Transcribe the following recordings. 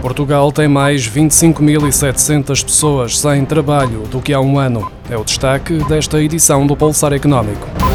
Portugal tem mais 25.700 pessoas sem trabalho do que há um ano. É o destaque desta edição do Pulsar Económico.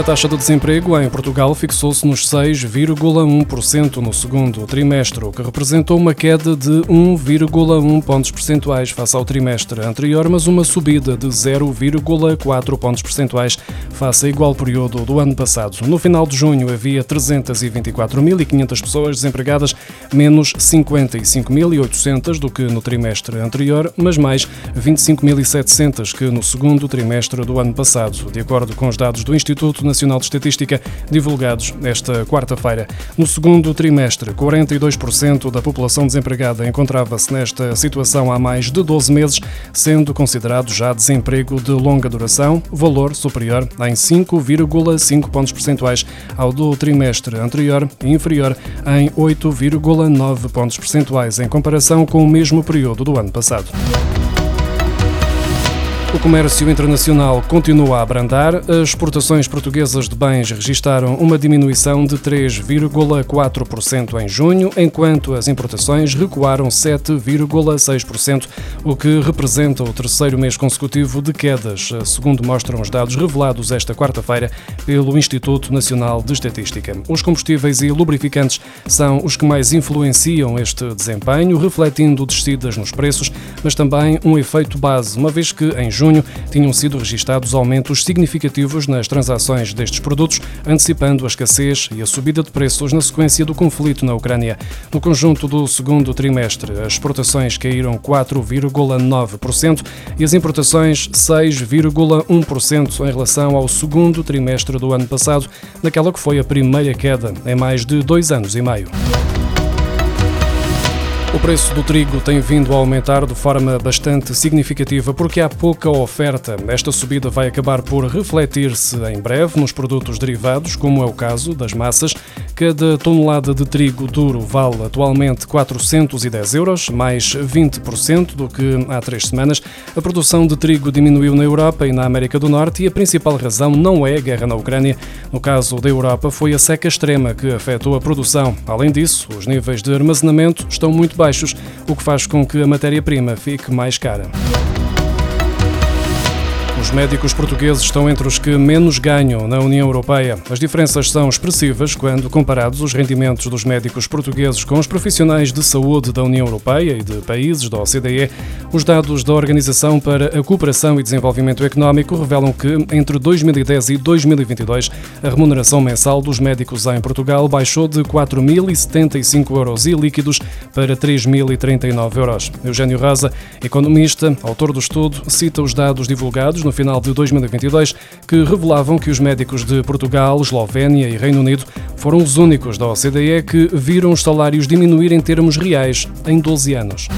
A taxa de desemprego em Portugal fixou-se nos 6,1% no segundo trimestre, o que representou uma queda de 1,1 pontos percentuais face ao trimestre anterior, mas uma subida de 0,4 pontos percentuais face ao igual período do ano passado. No final de junho havia 324.500 pessoas desempregadas, menos 55.800 do que no trimestre anterior, mas mais 25.700 que no segundo trimestre do ano passado, de acordo com os dados do Instituto Nacional de Estatística divulgados esta quarta-feira. No segundo trimestre, 42% da população desempregada encontrava-se nesta situação há mais de 12 meses, sendo considerado já desemprego de longa duração, valor superior em 5,5 pontos percentuais ao do trimestre anterior e inferior em 8,9 pontos percentuais em comparação com o mesmo período do ano passado. O comércio internacional continua a abrandar. As exportações portuguesas de bens registaram uma diminuição de 3,4% em junho, enquanto as importações recuaram 7,6%, o que representa o terceiro mês consecutivo de quedas, segundo mostram os dados revelados esta quarta-feira pelo Instituto Nacional de Estatística. Os combustíveis e lubrificantes são os que mais influenciam este desempenho, refletindo descidas nos preços, mas também um efeito base, uma vez que em junho tinham sido registados aumentos significativos nas transações destes produtos, antecipando a escassez e a subida de preços na sequência do conflito na Ucrânia. No conjunto do segundo trimestre, as exportações caíram 4,9% e as importações 6,1% em relação ao segundo trimestre do ano passado, naquela que foi a primeira queda em mais de dois anos e meio. O preço do trigo tem vindo a aumentar de forma bastante significativa porque há pouca oferta. Esta subida vai acabar por refletir-se em breve nos produtos derivados, como é o caso das massas. Cada tonelada de trigo duro vale atualmente 410 euros, mais 20% do que há três semanas. A produção de trigo diminuiu na Europa e na América do Norte e a principal razão não é a guerra na Ucrânia. No caso da Europa, foi a seca extrema que afetou a produção. Além disso, os níveis de armazenamento estão muito baixos, o que faz com que a matéria-prima fique mais cara. Os médicos portugueses estão entre os que menos ganham na União Europeia. As diferenças são expressivas quando comparados os rendimentos dos médicos portugueses com os profissionais de saúde da União Europeia e de países da OCDE. Os dados da Organização para a Cooperação e Desenvolvimento Económico revelam que, entre 2010 e 2022, a remuneração mensal dos médicos em Portugal baixou de 4.075 euros líquidos para 3.039 euros. Eugênio Raza, economista, autor do estudo, cita os dados divulgados no final de 2022 que revelavam que os médicos de Portugal, Eslovénia e Reino Unido foram os únicos da OCDE que viram os salários diminuir em termos reais em 12 anos.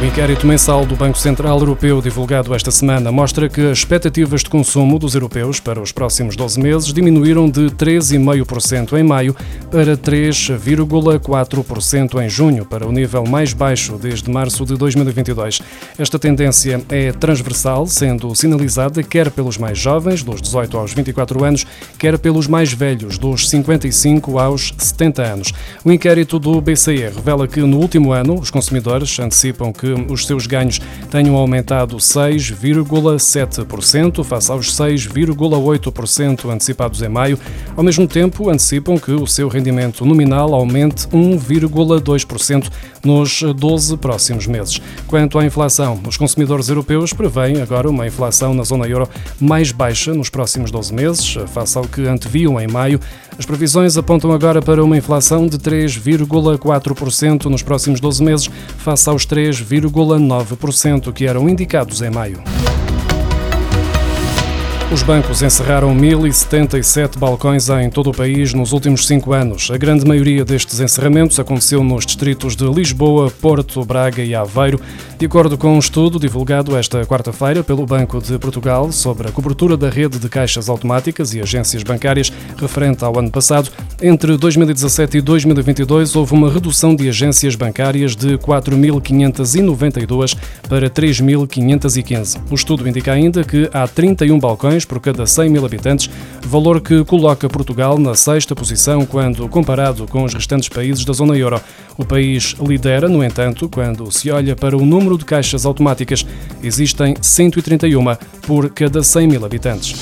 O inquérito mensal do Banco Central Europeu, divulgado esta semana, mostra que as expectativas de consumo dos europeus para os próximos 12 meses diminuíram de 3,5% em maio para 3,4% em junho, para o nível mais baixo desde março de 2022. Esta tendência é transversal, sendo sinalizada quer pelos mais jovens, dos 18 aos 24 anos, quer pelos mais velhos, dos 55 aos 70 anos. O inquérito do BCE revela que no último ano os consumidores antecipam que que os seus ganhos tenham aumentado 6,7% face aos 6,8% antecipados em maio. Ao mesmo tempo, antecipam que o seu rendimento nominal aumente 1,2% nos 12 próximos meses. Quanto à inflação, os consumidores europeus prevêem agora uma inflação na zona euro mais baixa nos próximos 12 meses, face ao que anteviam em maio. As previsões apontam agora para uma inflação de 3,4% nos próximos 12 meses, face aos 3,9% que eram indicados em maio. Os bancos encerraram 1.077 balcões em todo o país nos últimos cinco anos. A grande maioria destes encerramentos aconteceu nos distritos de Lisboa, Porto, Braga e Aveiro. De acordo com um estudo divulgado esta quarta-feira pelo Banco de Portugal sobre a cobertura da rede de caixas automáticas e agências bancárias referente ao ano passado, entre 2017 e 2022 houve uma redução de agências bancárias de 4.592 para 3.515. O estudo indica ainda que há 31 balcões por cada 100 mil habitantes, valor que coloca Portugal na sexta posição quando comparado com os restantes países da zona euro. O país lidera, no entanto, quando se olha para o número de caixas automáticas. Existem 131 por cada 100 mil habitantes.